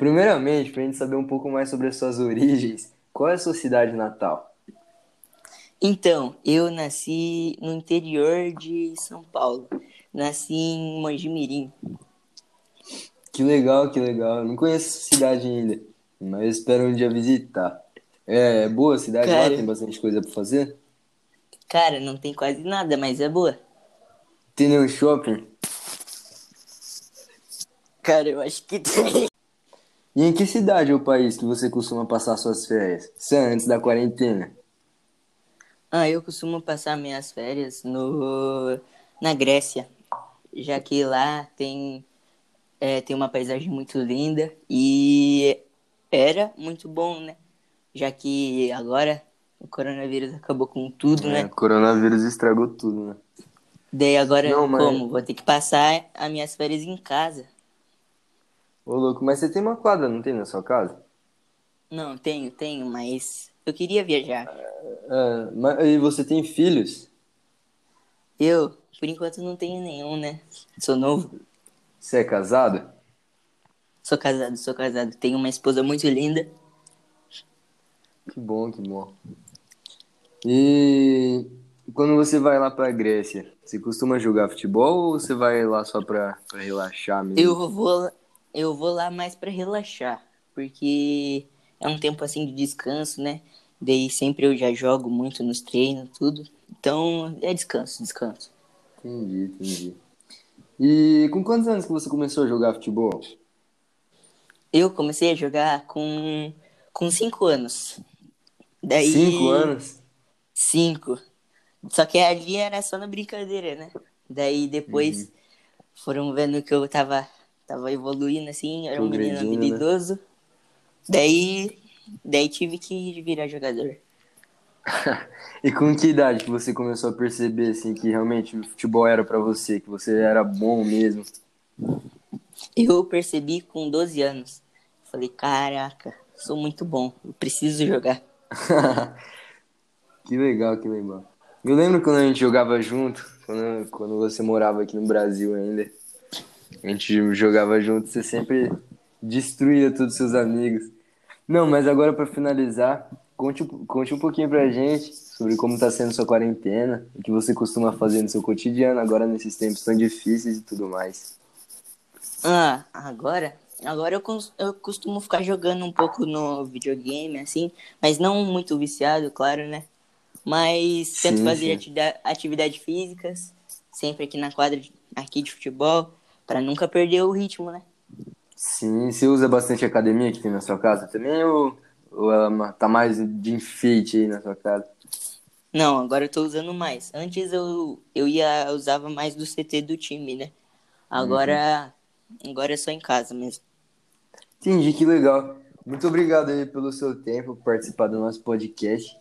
Primeiramente, para a gente saber um pouco mais sobre as suas origens, qual é a sua cidade natal? Então, eu nasci no interior de São Paulo. Nasci em Mojimirim. Que legal, que legal. Eu não conheço essa cidade ainda, mas espero um dia visitar. É, é boa a cidade Cara. lá? Tem bastante coisa para fazer? Cara, não tem quase nada, mas é boa. Tem nenhum shopping? Cara, eu acho que tem. E em que cidade ou país que você costuma passar suas férias? Isso é antes da quarentena. Ah, eu costumo passar minhas férias no na Grécia, já que lá tem é, tem uma paisagem muito linda e era muito bom, né? Já que agora o coronavírus acabou com tudo, É, né? o coronavírus estragou tudo, né? Daí agora Não, mas- como? Vou ter que passar as minhas férias em casa. Ô, louco, mas você tem uma quadra, não tem na sua casa? Não, tenho, tenho, mas eu queria viajar. É, mas, e você tem filhos? Eu, por enquanto, não tenho nenhum, né? Sou novo, Você é casado? sou casado, sou casado. Tenho uma esposa muito linda. Que bom, que bom. E quando você vai lá pra Grécia, você costuma jogar futebol ou você vai lá só pra, pra relaxar mesmo? Eu vou, eu vou lá mais pra relaxar, porque é um tempo assim de descanso, né? Daí sempre eu já jogo muito nos treinos, tudo. Então é descanso, descanso. Entendi, entendi. E com quantos anos que você começou a jogar futebol? Eu comecei a jogar com, com cinco anos. Daí, Cinco anos? Cinco. Só que ali era só na brincadeira, né? Daí depois Uhum. foram vendo que eu tava, tava evoluindo assim, era um menino né? habilidoso. Daí, daí tive que virar jogador. E com que idade que você começou a perceber assim que realmente o futebol era pra você, que você era bom mesmo? Eu percebi com 12 anos. Falei, caraca, sou muito bom, eu preciso jogar. que legal, que legal. Eu lembro quando a gente jogava junto, quando, quando você morava aqui no Brasil ainda. A gente jogava junto, você sempre destruía todos os seus amigos. Não, mas agora pra finalizar, conte, conte um pouquinho pra gente sobre como tá sendo sua quarentena, o que você costuma fazer no seu cotidiano agora nesses tempos tão difíceis e tudo mais. Ah, agora, agora eu, eu costumo ficar jogando um pouco no videogame, assim, mas não muito viciado, claro, né? Mas tento Sim, fazer sim. atida- atividades físicas, sempre aqui na quadra de- aqui de futebol, pra nunca perder o ritmo, né? Sim, você usa bastante academia que tem na sua casa também ou, ou ela tá mais de enfeite aí na sua casa? Não, agora eu tô usando mais. Antes eu, eu ia usava mais do CT do time, né? Agora, agora é só em casa mesmo. Entendi, que legal. Muito obrigado aí pelo seu tempo, por participar do nosso podcast.